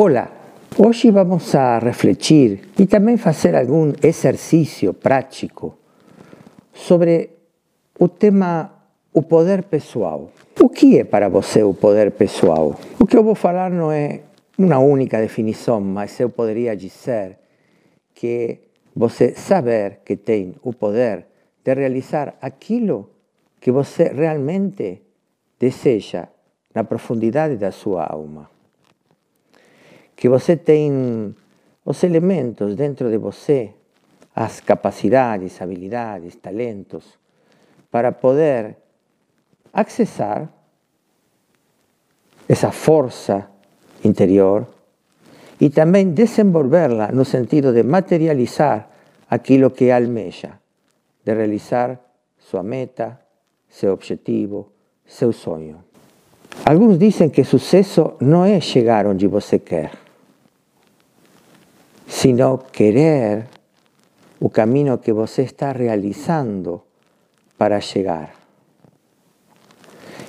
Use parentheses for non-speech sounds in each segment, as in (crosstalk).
Hola, hoy vamos a refletir y también hacer algún ejercicio práctico sobre o tema o poder pessoal. O que é para você o poder pessoal? O que eu vou falar não é uma única definição, mas eu poderia dizer que você saber que tem o poder de realizar aquilo que você realmente deseja na profundidade da sua alma. Que você tem os elementos dentro de você, as capacidades, habilidades, talentos, para poder acessar essa força interior e também desenvolverla no sentido de materializar aquilo que almeja, de realizar sua meta, seu objetivo, seu sonho. Alguns dizem que sucesso não é chegar onde você quer, sino querer o caminho que você está realizando para llegar.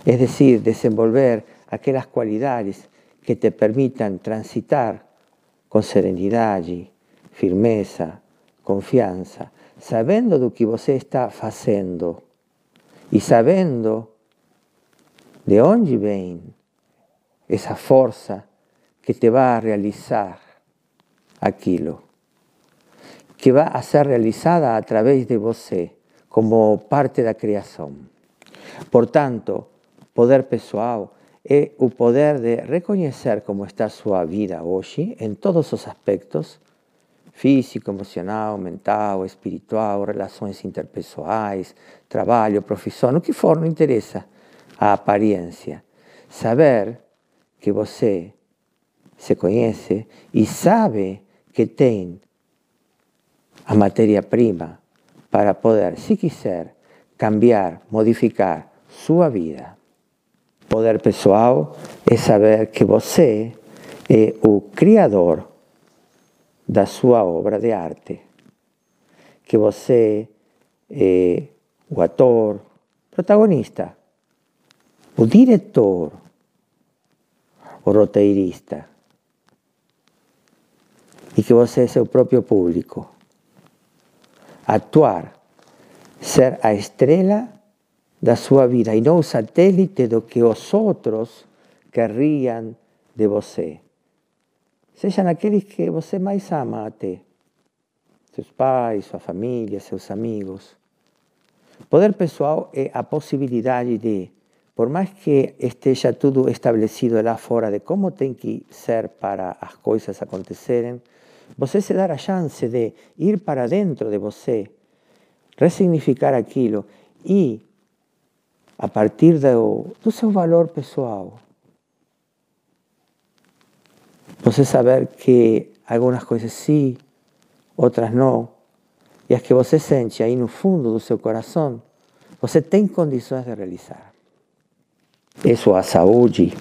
Es decir, desenvolver aquellas cualidades que te permitan transitar con serenidad, firmeza, confianza, sabendo do que você está fazendo e sabendo de onde vem essa força que te vai a realizar aquilo, que vai a ser realizada a través de você como parte da criação. Portanto, poder pessoal é o poder de reconhecer como está a sua vida hoje, em todos os aspectos, físico, emocional, mental, espiritual, relações interpessoais, trabalho, profissão, o que for, não interessa a aparência. Saber que você se conhece e sabe que tem a matéria-prima para poder, si quiser, cambiar, modificar sua vida. Poder pessoal é saber que você é o criador da sua obra de arte, que você é o ator, protagonista, o diretor, o roteirista, e que você é seu próprio público actuar, ser a estrela da sua vida e não o satélite do que os outros de você. Sejam aqueles que você mais ama até. Seus pais, sua família, seus amigos. Poder pessoal é a possibilidade de, por mais que esteja tudo estabelecido lá fora de como tem que ser para as coisas acontecerem, você se dar a chance de ir para dentro de você, ressignificar aquilo e, a partir do, do seu valor pessoal, você saber que algumas coisas sim, outras não, e as que você sente aí no fundo do seu coração, você tem condições de realizar. É sua saúde,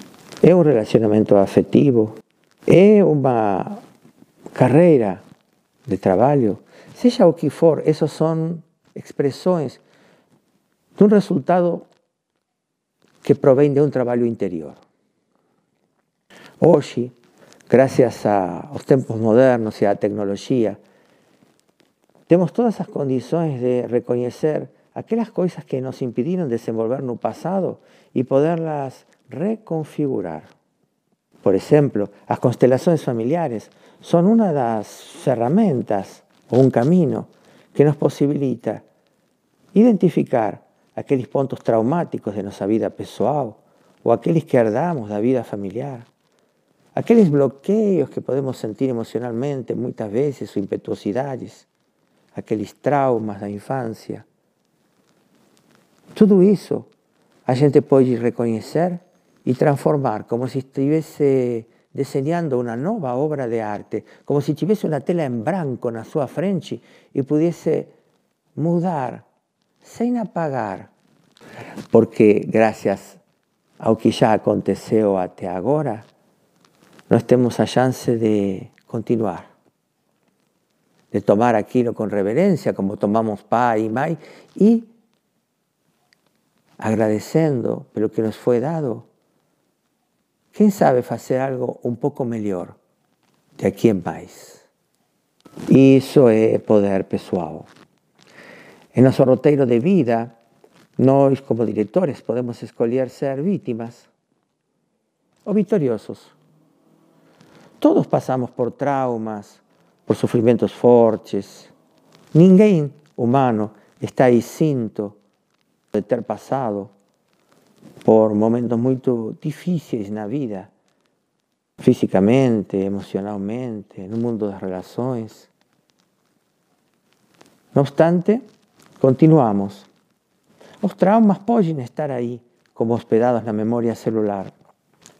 é um relacionamento afetivo, é uma carreira de trabalho, seja o que for, essas são expressões de um resultado que provém de um trabalho interior. Hoje, graças aos tempos modernos e à tecnologia, temos todas as condições de reconhecer aquelas coisas que nos impediram desenvolver no passado e poderlas reconfigurar. Por exemplo, as constelações familiares são uma das ferramentas ou um caminho que nos possibilita identificar aqueles pontos traumáticos de nossa vida pessoal ou aqueles que herdamos da vida familiar, aqueles bloqueios que podemos sentir emocionalmente muitas vezes ou impetuosidades, aqueles traumas da infância. Tudo isso a gente pode reconhecer y transformar como si estuviese diseñando una nueva obra de arte, como si tuviese una tela en branco na sua frente e pudiese mudar sem apagar. Porque gracias ao que já aconteceu até agora, nós temos a chance de continuar, de tomar aquilo com reverencia, como tomamos pai e mãe, e agradecendo pelo que nos foi dado, quem sabe fazer algo um pouco melhor de aqui em mais. Isso é poder pessoal. Em nosso roteiro de vida, nós, como diretores, podemos escolher ser vítimas ou vitoriosos. Todos passamos por traumas, por sofrimentos fortes. Ninguém humano está exento de ter passado por momentos muito difíceis na vida, fisicamente, emocionalmente, no mundo das relações. No obstante, continuamos. Os traumas podem estar aí como hospedados na memória celular,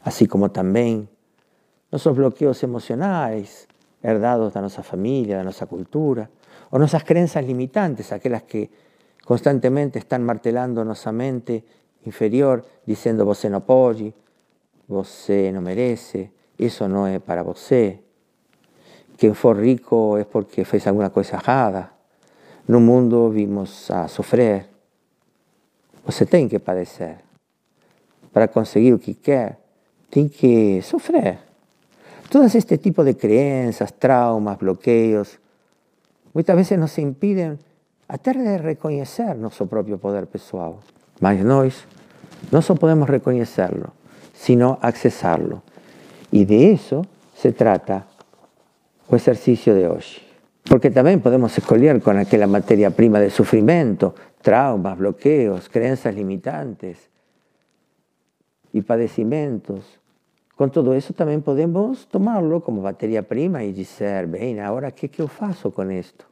assim como também nossos bloqueos emocionais, herdados da nossa família, da nossa cultura, ou nossas crenças limitantes, aquelas que constantemente estão martelando nossa mente inferior, dizendo você não pode, você não merece, isso não é para você. Quem for rico é porque fez alguma coisa errada. No mundo vimos a sofrer. Você tem que padecer. Para conseguir o que quer, tem que sofrer. Todos este tipo de crenças, traumas, bloqueios, muitas vezes nos impedem até de reconhecer nosso próprio poder pessoal. Mas nós não só podemos reconhecê-lo, sino acessá-lo. E de isso se trata o exercício de hoje. Porque também podemos escolher com aquela matéria-prima de sofrimento, traumas, bloqueios, crenças limitantes e padecimentos, com todo isso, também podemos tomá-lo como matéria-prima e dizer: bem, agora o que, que eu faço com isto?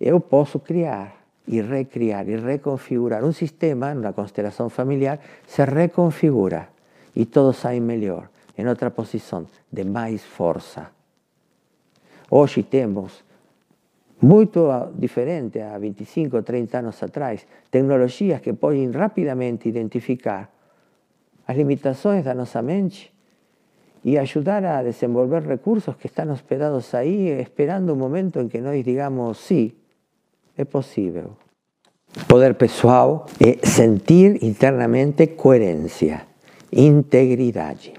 Eu posso criar e recriar e reconfigurar um sistema, uma constelação familiar, se reconfigura e todo sai melhor, em outra posição, de mais força. Hoje temos muito diferente a 25, 30 anos atrás, tecnologias que podem rapidamente identificar as limitações da nossa mente e ajudar a desenvolver recursos que estão hospedados aí, esperando um momento em que nós digamos, sim, é possível. Poder pessoal é sentir internamente coerência, integridade.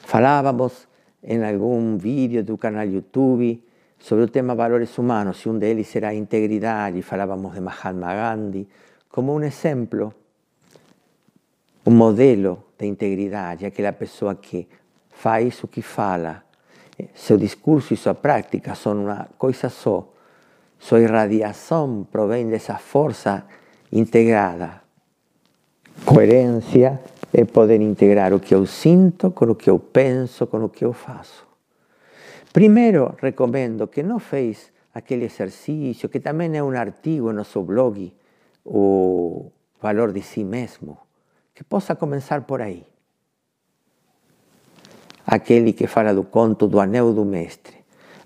Falávamos em algum vídeo do canal YouTube sobre o tema valores humanos, e um deles era a integridade, falávamos de Mahatma Gandhi, como um exemplo um modelo de integridade, aquela pessoa que faz o que fala, seu discurso e sua prática são uma coisa só. Sua irradiação provém dessa força integrada. Coerência é poder integrar o que eu sinto com o que eu penso, com o que eu faço. Primeiro, recomendo que não fez aquele exercício, que também é um artigo no nosso blog, o valor de si mesmo que possa começar por aí. Aquele que fala do conto do Anel do Mestre.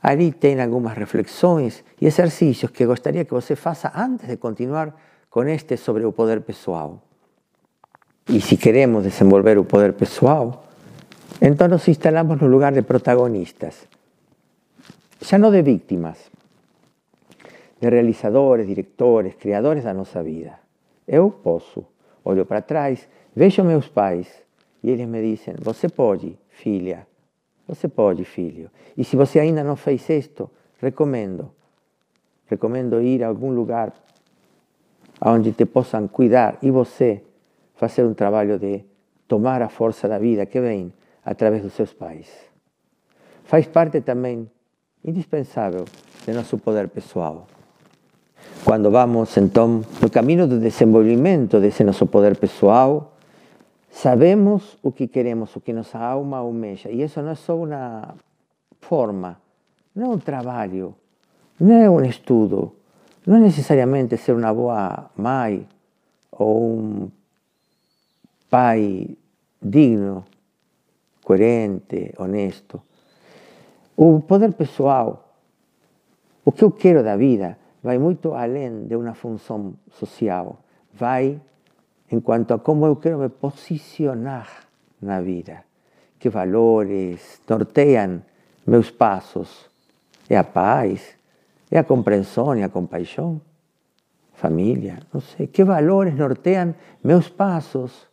Ali tem algumas reflexões e exercícios que gostaria que você faça antes de continuar com este sobre o poder pessoal. E se queremos desenvolver o poder pessoal, então nos instalamos no lugar de protagonistas, já não de vítimas, de realizadores, diretores, criadores da nossa vida. Eu posso, olho para trás Vejo meus pais e eles me dizem: Você pode, filha, você pode, filho. E se você ainda não fez isto, recomendo. Recomendo ir a algum lugar onde te possam cuidar e você fazer um trabalho de tomar a força da vida que vem através dos seus pais. Faz parte também indispensável de nosso poder pessoal. Quando vamos, então, no caminho do desenvolvimento desse nosso poder pessoal, Sabemos o que queremos, o que nossa alma almeja. E isso não é só uma forma, não é um trabalho, não é um estudo, não é necessariamente ser uma boa mãe ou um pai digno, coerente, honesto. O poder pessoal, o que eu quero da vida, vai muito além de uma função social. Vai en cuanto a cómo yo quiero me posicionar la vida, qué valores nortean meus pasos, é a paz, é a compreensão, é a compaixão, família, não sei, que valores nortean meus passos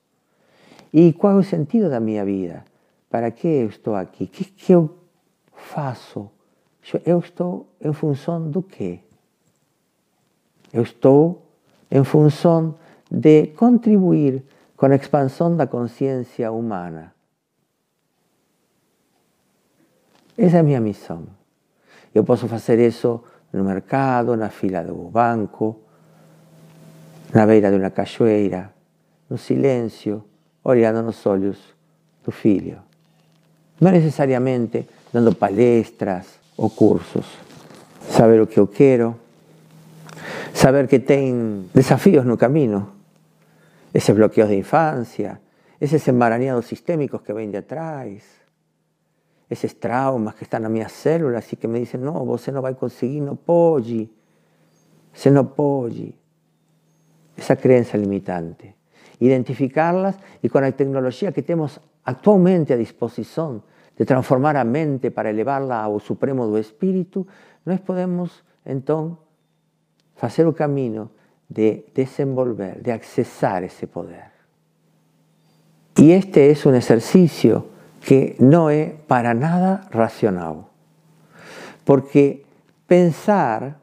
e qual é o sentido da minha vida. para que eu estou aqui? O que, que eu faço? Eu estou em função do quê? Eu estou de contribuir com a expansão da consciência humana. Essa é a minha missão. Eu posso fazer isso no mercado, na fila do banco, na beira de uma cachoeira, no silêncio, olhando nos olhos do filho. Não necessariamente dando palestras ou cursos. Saber o que eu quero, saber que tem desafios no caminho, esses bloqueios de infância, esses emaranhados sistêmicos que vêm de atrás, esses traumas que estão nas minhas células e que me dizem: não, você não vai conseguir, não pode, você não pode. Essa crença limitante. Identificarlas e com a tecnologia que temos atualmente à disposição de transformar a mente para elevá-la ao supremo do espírito, nós podemos então fazer o caminho de desenvolver, de acessar esse poder. E este é um exercício que não é para nada racional, porque pensar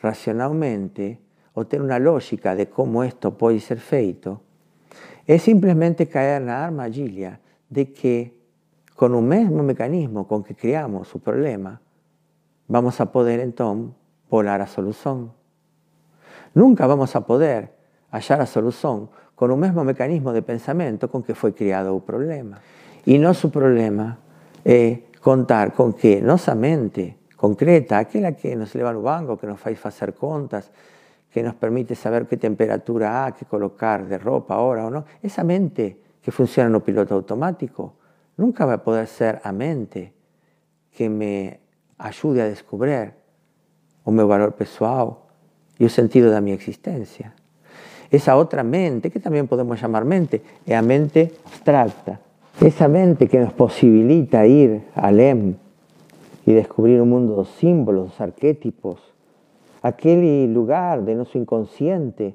racionalmente ou ter uma lógica de como isto pode ser feito é simplesmente cair na armadilha de que con un mismo mecanismo con que creamos su problema, vamos a poder entonces volar a solución. Nunca vamos a poder hallar a solución con un mismo mecanismo de pensamiento con que fue creado el problema. Y no su problema contar con que nuestra mente concreta, aquella que nos lleva al banco, que nos hace hacer contas, que nos permite saber qué temperatura hay que colocar de ropa ahora o no, esa mente que funciona un piloto automático, nunca va a poder ser a mente que me ayude a descubrir o meu valor pessoal y el sentido de mi existencia. Esa otra mente, que también podemos llamar mente, es la mente abstracta. Esa mente que nos posibilita ir al EM y descubrir un mundo de símbolos, arquetipos, aquel lugar de nuestro inconsciente,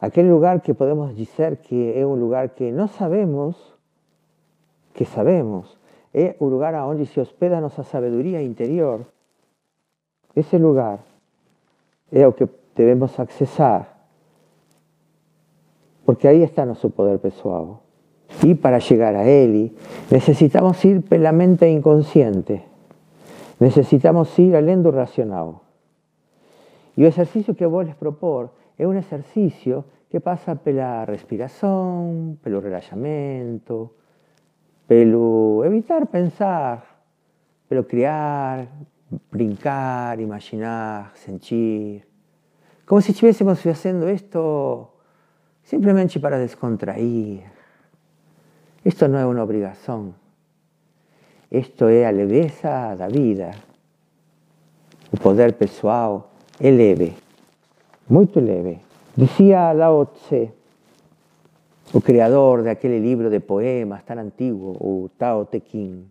aquel lugar que podemos decir que es un lugar que no sabemos que sabemos, es un lugar a donde se hospeda nuestra sabiduría interior. Ese lugar es lo que debemos accesar, porque ahí está nuestro poder pessoal. Y para llegar a él necesitamos ir por la mente inconsciente, necesitamos ir al endo racional. Y el ejercicio que vos les propor es un ejercicio que pasa por la respiración, el relajamiento, pero evitar pensar, pero crear, brincar, imaginar, sentir, como si estuviésemos haciendo esto simplemente para descontrair. Esto no es una obligación, esto es a leveza da vida. O poder pessoal é leve, muito leve. Dizia Lao Tse, o criador de aquele livro de poemas tan antiguo, o Tao Te Ching,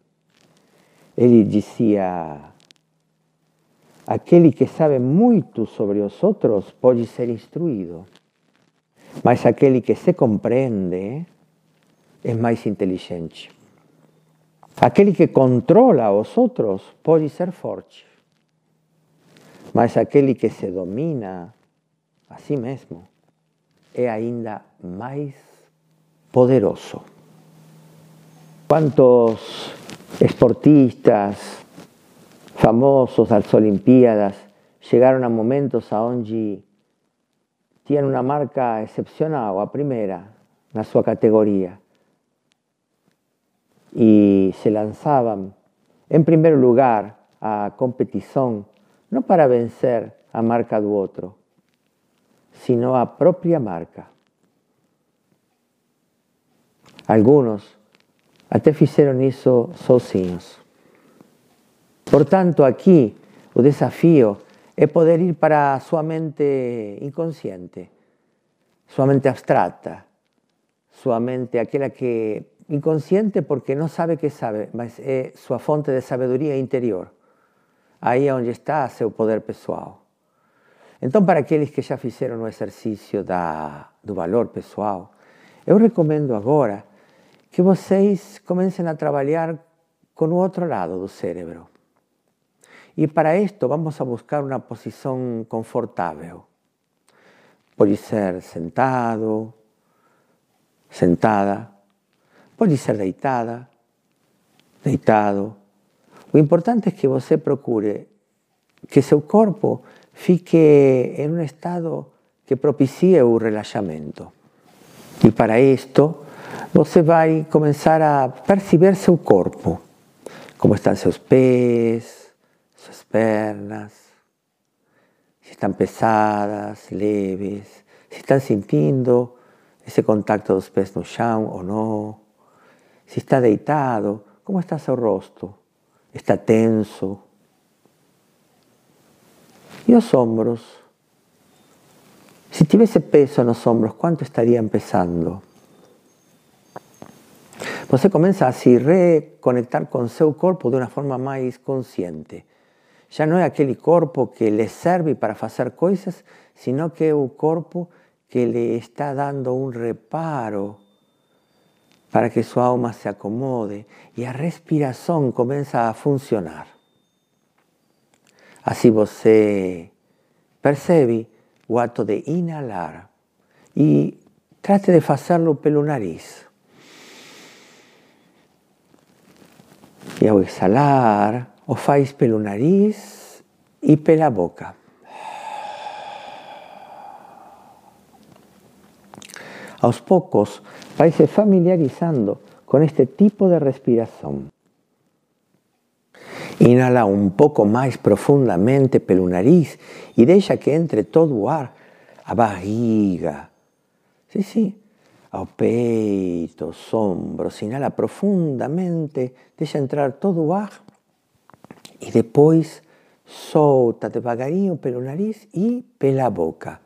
ele dizia: aquele que sabe muito sobre os outros pode ser instruído, mas aquele que se compreende é mais inteligente. Aquele que controla os outros pode ser forte, mas aquele que se domina a si mesmo é ainda mais poderoso. ¿Cuántos esportistas famosos de las Olimpiadas llegaron a momentos a donde tienen una marca excepcional, a primera, en su categoría, y se lanzaban en primer lugar a competición, no para vencer a marca do otro, sino a propia marca. Algunos até fizeram isso sozinhos. Portanto, aqui o desafio é poder ir para a sua mente inconsciente, sua mente abstrata, sua mente aquela que inconsciente porque não sabe que sabe, mas é sua fonte de sabedoria interior. Aí é onde está seu poder pessoal. Então, para aqueles que já fizeram o exercício do valor pessoal, eu recomendo agora que vocês comecem a trabalhar com o lado do cérebro. E para isto vamos a buscar uma posição confortável. Pode ser sentado, sentada, pode ser deitada, deitado. O importante é que você procure que seu corpo fique em um estado que propicie o relaxamento. E para isto, você vai começar a perceber seu corpo, como estão seus pés, suas pernas, se estão pesadas, leves, se estão sentindo esse contacto dos pés no chão ou não, se está deitado, como está seu rosto, está tenso. E os ombros? Se tivesse peso nos ombros, quanto estariam pesando? Você começa a se reconectar com seu corpo de uma forma mais consciente. Já não é aquele corpo que lhe serve para fazer coisas, sino que é o corpo que le está dando un reparo para que su alma se acomode y a respiración comienza a funcionar. Así você percebe o acto de inhalar y trate de hacerlo pelo nariz. Y ao exhalar, o faz pelo nariz y pela boca. aos poucos vai se familiarizando con este tipo de respiración. Inhala un pouco mais profundamente pelo nariz e deixa que entre todo o ar, a barriga, sí, sí, ao peito, os ombros, inhala profundamente, deixa entrar todo o ar e depois solta devagarinho pelo nariz e pela boca.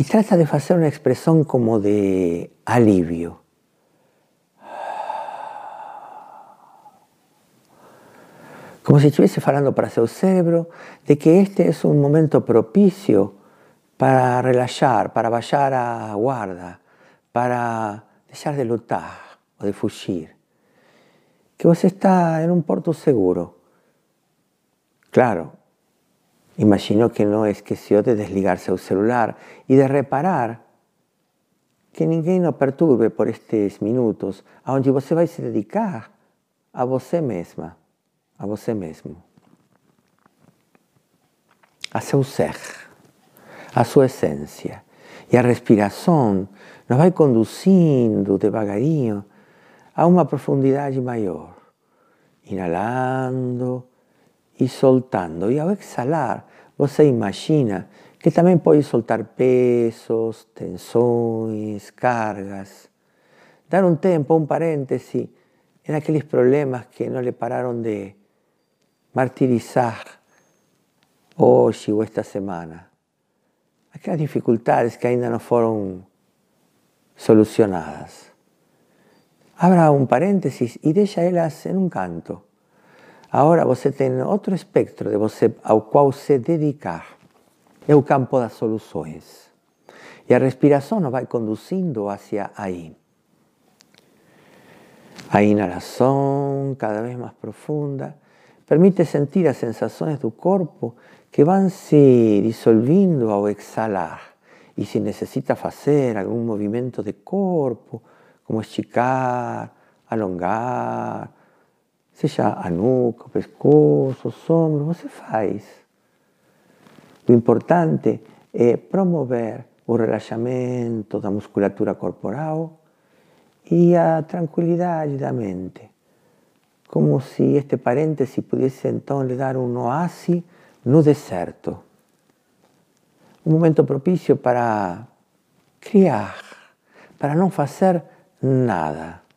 y trata de hacer una expresión como de alivio. Como si estuviese hablando para su cerebro de que este es un momento propicio para relajar, para bajar a guarda, para dejar de lutar o de fugir. Que vos está en un puerto seguro. Claro, Imagino que no esqueció de desligarse al celular y de reparar que ninguém o perturbe por estes minutos, onde você vai se dedicar a você mesma, a você mesmo, a seu ser, a sua essência. E a respiração nos vai conduzindo devagarinho a uma profundidade maior, inalando e soltando. E ao exhalar, você imagina que também pode soltar pesos, tensões, cargas. Dar um tempo, um parêntese em aqueles problemas que não lhe pararam de martirizar hoje ou esta semana. Aquelas dificuldades que ainda não foram solucionadas. Abra um parênteses e deixa elas em um canto. Agora você tem outro espectro de você ao qual se dedicar. É o campo das soluções. E a respiração nos vai conduzindo hacia aí. A inalação, cada vez mais profunda, permite sentir as sensações do corpo que vão se dissolvendo ao exalar. E se necessita fazer algum movimento de corpo, como esticar, alongar, seja a nuca, o pescoço, os ombros, você faz. O importante é promover o relaxamento da musculatura corporal e a tranquilidade da mente. Como se este parêntese pudesse então lhe dar um oásis no deserto. Um momento propício para criar, para não fazer nada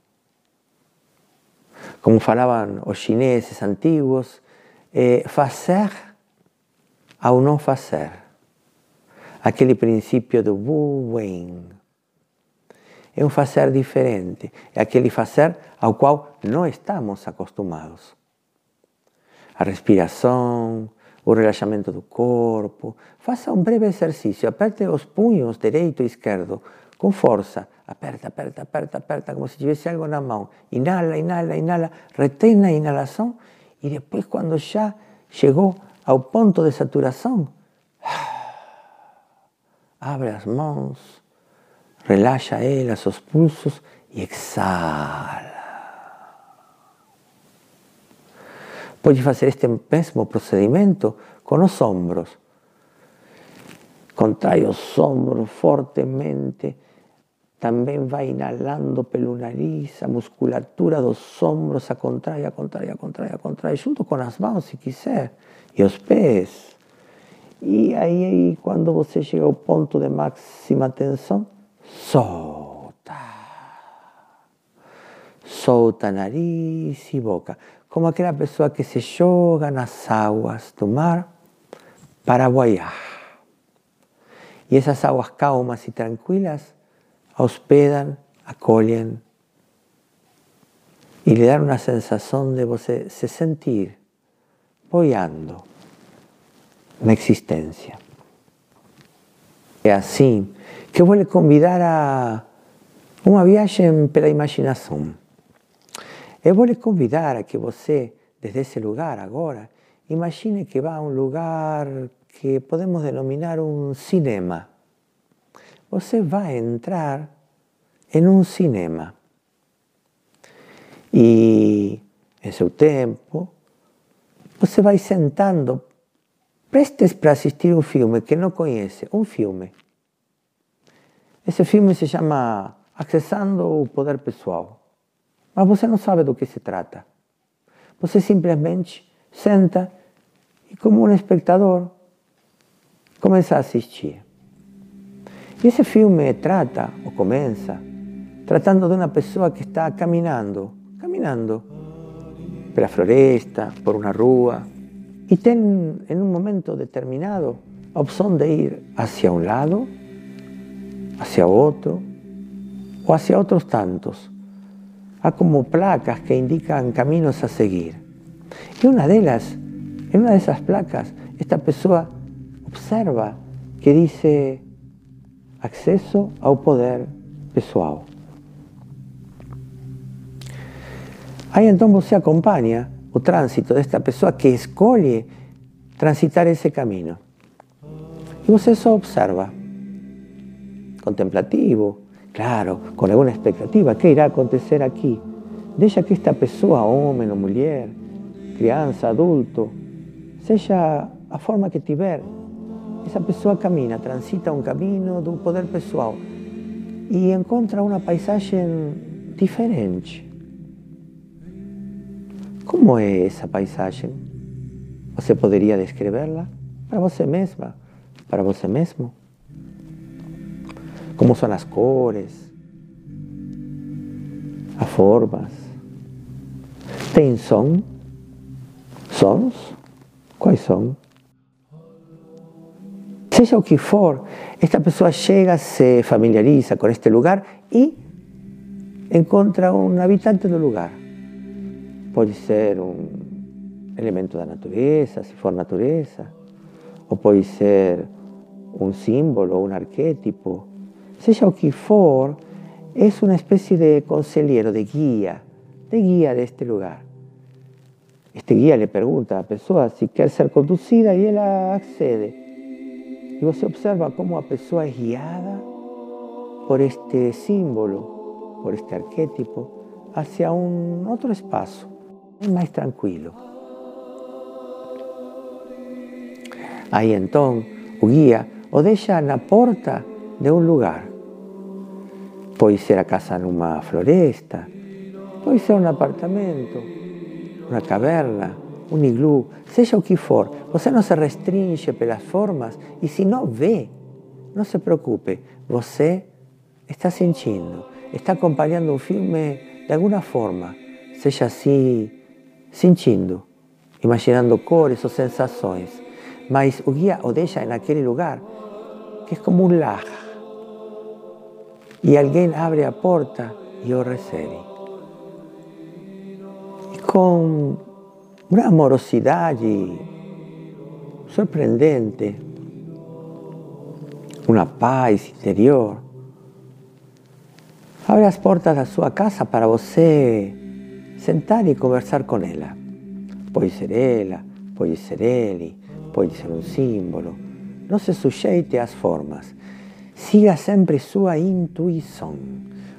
como falaban os chineses antiguos, eh, fazer ao não fazer. Aquele princípio do Wu Wei. É um fazer diferente, é aquele fazer ao qual não estamos acostumados. A respiração, o relaxamento do corpo. Faça um breve exercício, aperte os punhos direito e esquerdo con fuerza, aperta, aperta, aperta, aperta, como si tuviese algo en la mano. Inhala, inhala, inhala, retén la inhalación y después cuando ya llegó al punto de saturación, (sighs) abre las manos, relaja él a sus pulsos y exhala. Puedes hacer este mismo procedimiento con los hombros. Contrae los hombros fuertemente. También va inhalando pelo nariz, a musculatura dos hombros a contrae, a contrae, a a junto con las manos si quiser, y los pies. Y ahí, cuando você llega al punto de máxima tensión, solta. Solta nariz y boca. Como aquella persona que se joga las aguas del mar para boiar. Y esas aguas calmas y tranquilas hospedan, acolhen y le dan una sensación de você se sentir boiando na existência. É assim que eu vou lhe convidar a uma viagem pela imaginação. Eu vou lhe convidar a que você, desde esse lugar agora, imagine que va a um lugar que podemos denominar um cinema. Você vai entrar em um cinema. E, em seu tempo, você vai sentando prestes para assistir um filme que não conhece, um filme. Esse filme se chama Acessando o Poder Pessoal. Mas você não sabe do que se trata. Você simplesmente senta e, como um espectador, começa a assistir. E esse filme trata, ou começa, tratando de uma pessoa que está caminhando, caminhando pela floresta, por uma rua, y ten en un momento determinado opción de ir hacia un lado, hacia otro o hacia otros tantos. Hay como placas que indican caminos a seguir. Y una de las, en una de esas placas, esta persona observa que dice acceso al poder pessoal. Ahí entonces se acompaña o tránsito de esta persona que escoge transitar ese camino. Y vos eso observa, contemplativo, claro, con alguna expectativa, ¿qué irá acontecer aquí? Deja que esta persona, hombre o mujer, crianza, adulto, sea a forma que tiver, esa persona camina, transita un camino de un poder pessoal y encuentra una paisaje diferente. ¿Cómo es esa paisaje? ¿Você podría describirla para você mesma, para você mesmo? ¿Cómo son las cores, las formas? ¿Tem som? Sons? Quais são? Seja o que for, esta persona llega, se familiariza con este lugar y encuentra un habitante del lugar Puede ser un elemento de la naturaleza, si for naturaleza, o puede ser un símbolo, un arquetipo. Sea o que for, es una especie de consejero, de guía, de guía de este lugar. Este guía le pregunta a la persona si quiere ser conducida y él accede. Y se observa cómo la persona es guiada por este símbolo, por este arquetipo, hacia un otro espacio más tranquilo. Ahí entonces, o guía o deja la porta de un lugar. Puede ser a casa en una floresta, puede ser un apartamento, una caverna, un iglú, sea o que for. Você no se restringe las formas. Y si no ve, no se preocupe, você está sentindo, está acompañando un filme de alguna forma, sea así sentindo, imaginando cores ou sensações, mas o guia o deixa naquele lugar que é como um lar. E alguém abre a porta e o recebe. E com uma amorosidade surpreendente, uma paz interior, abre as portas da sua casa para você sentar e conversar com ela. Pode ser ela, pode ser ele, pode ser um símbolo. Não se sujeite às formas. Siga sempre sua intuição,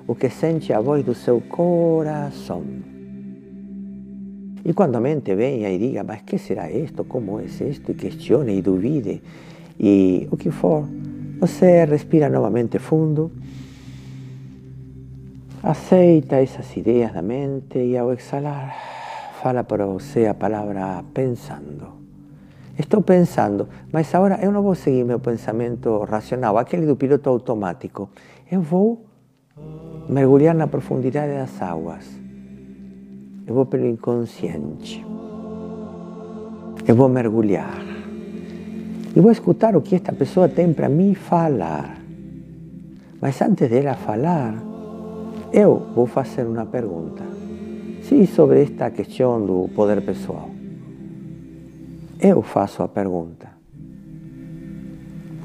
o que sente a voz do seu coração. E quando a mente venha e diga, mas que será isto? Como é isto? E questione e duvide, e o que for, você respira novamente fundo, aceita essas ideias da mente e ao exalar, fala para você a palavra pensando. Estou pensando, mas agora eu não vou seguir meu pensamento racional, aquele do piloto automático. Eu vou mergulhar na profundidade das águas. Eu vou pelo inconsciente. Eu vou mergulhar. E vou escutar o que esta pessoa tem para mim falar. Mas antes dela falar, eu vou fazer uma pergunta. Sim, sobre esta questão do poder pessoal. Eu faço a pergunta.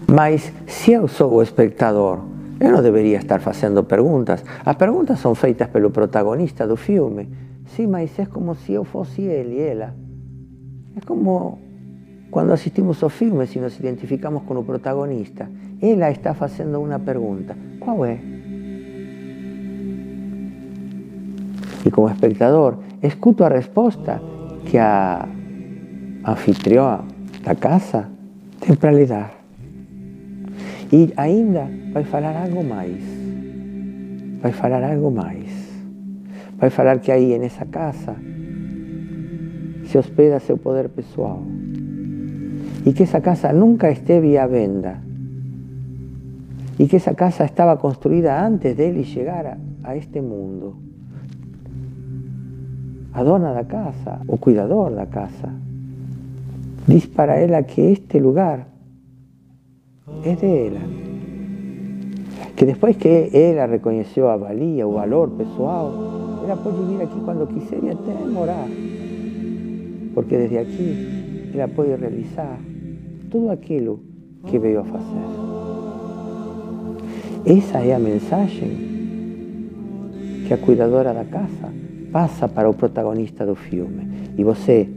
Mas se eu sou o espectador, eu não deveria estar fazendo perguntas. As perguntas são feitas pelo protagonista do filme. Sim, mas é como se eu fosse ele e ela. É como quando assistimos ao filme e nos identificamos com o protagonista. Ela está fazendo uma pergunta. Qual é? E como espectador, escuto a resposta que a anfitriã da casa tem para lhe dar. E ainda vai falar algo mais. Vai falar algo mais. Vai falar que aí nessa casa se hospeda seu poder pessoal. E que essa casa nunca esteve à venda. E que essa casa estava construída antes dele chegar a, a este mundo. A dona da casa, o cuidador da casa, diz para ela que este lugar é dela. Que depois que ela reconheceu a valia, o valor pessoal, ela pode vir aqui quando quiser e até morar. Porque desde aqui ela pode realizar tudo aquilo que veio a fazer. Essa é a que a cuidadora da casa passa para o protagonista do filme. E você,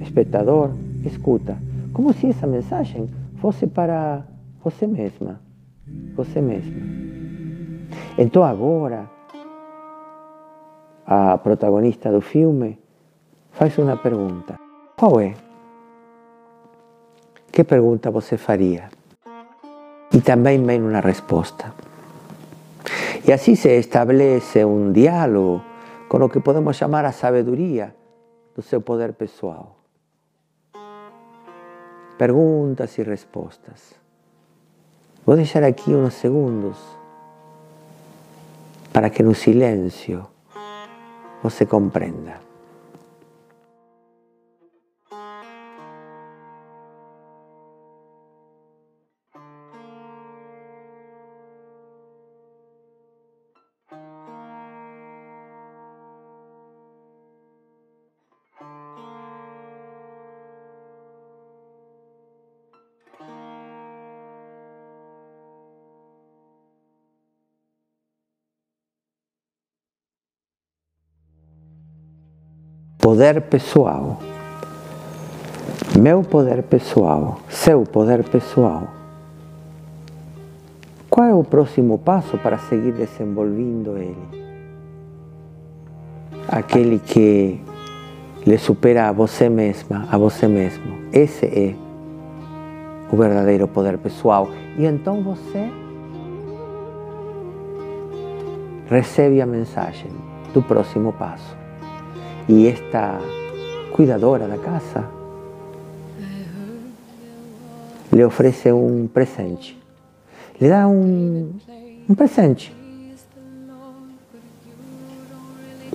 espectador, escuta, como se essa mensagem fosse para você mesma, você mesma. Então agora, a protagonista do filme faz uma pergunta. Qual é? Que pergunta você faria? E também vem uma resposta. E assim se estabelece um diálogo com o que podemos chamar a sabedoria do seu poder pessoal. Perguntas e respostas. Vou deixar aqui uns segundos para que no silêncio você compreenda. Poder pessoal. Meu poder pessoal, seu poder pessoal. Qual é o próximo passo para seguir desenvolvendo ele? Aquele que lhe supera a você mesma, a você mesmo. Esse é o verdadeiro poder pessoal. E então você recebe a mensagem do próximo passo. Y esta cuidadora de la casa le ofrece un presente. Le da un, un presente.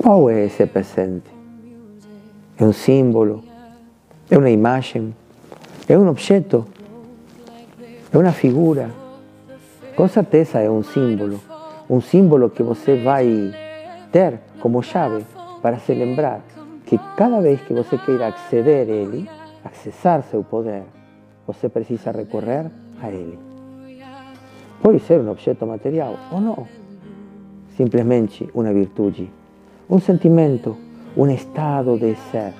¿Cuál es ese presente? ¿Es un símbolo? ¿Es una imagen? ¿Es un objeto? ¿Es una figura? Con certeza es un símbolo. Un símbolo que você vai ter como chave para se lembrar que cada vez que você queira acceder a Ele, acessar seu poder, você precisa recorrer a Ele. Pode ser um objeto material ou não. simplesmente uma virtude, um sentimento, um estado de ser.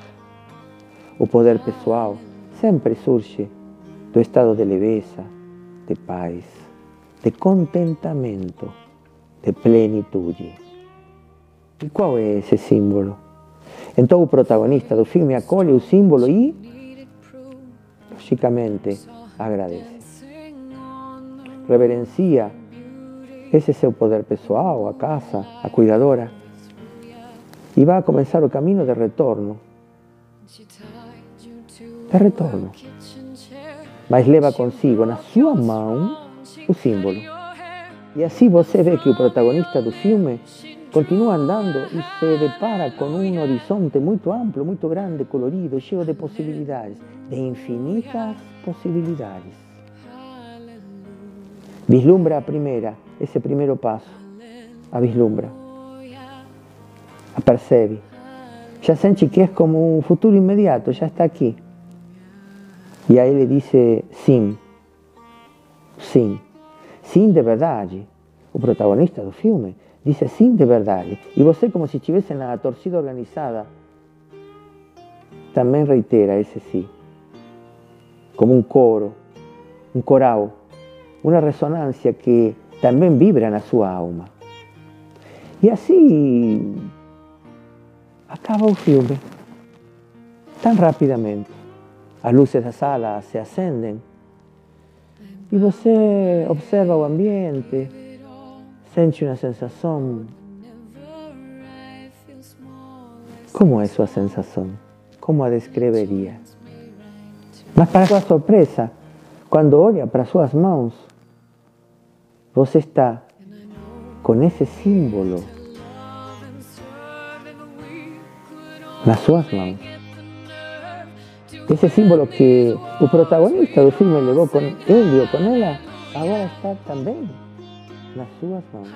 O poder pessoal sempre surge do estado de leveza, de paz, de contentamento, de plenitude. E qual é esse símbolo? Então o protagonista do filme acolhe o símbolo e, logicamente, agradece. Reverencia esse seu poder pessoal, a casa, a cuidadora, e vai começar o caminho de retorno. De retorno. Mas leva consigo na sua mão o símbolo. E assim você vê que o protagonista do filme continua andando e se depara com um horizonte muito amplo, muito grande, colorido, cheio de possibilidades, de infinitas possibilidades. Vislumbra a primeira, esse primeiro passo, a vislumbra, a percebe, já sente que é como um futuro imediato, já está aqui. E aí ele diz sim, sim, sim de verdade. O protagonista do filme diz sim de verdade. E você, como se estivesse na torcida organizada, também reitera esse sim, como um coro, um coral, uma ressonância que também vibra na sua alma. E assim acaba o filme, tão rapidamente. As luzes da sala se acendem e você observa o ambiente, sente uma sensação. Como é sua sensação? Como a descreveria? Mas para sua surpresa, quando olha para suas mãos, você está com esse símbolo nas suas mãos. Esse símbolo que o protagonista do filme levou com ele ou com ela, agora está também nas suas mãos.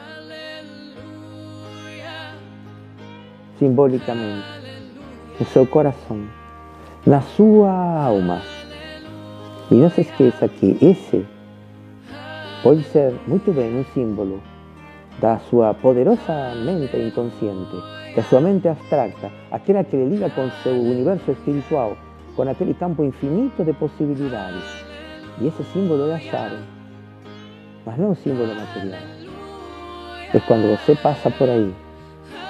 Simbolicamente, no seu coração, na sua alma. E não se esqueça que esse pode ser muito bem um símbolo da sua poderosa mente inconsciente, da sua mente abstracta, aquela que lhe liga com seu universo espiritual, com aquele campo infinito de possibilidades. E esse símbolo é a chave, mas não é um símbolo material. É quando você passa por aí,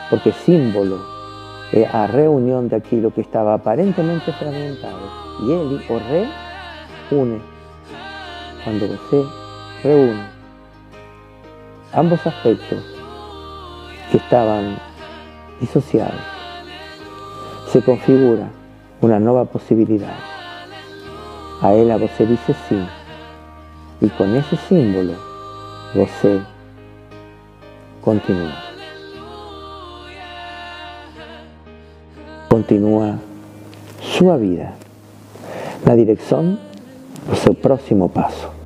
porque símbolo a reunião daquilo que estava aparentemente fragmentado. E ele o reúne. Quando você reúne ambos aspectos que estaban disociados. Se configura una nueva posibilidad. A ela você dice sim. E com esse símbolo você continua. Continua sua vida na direção do seu próximo passo.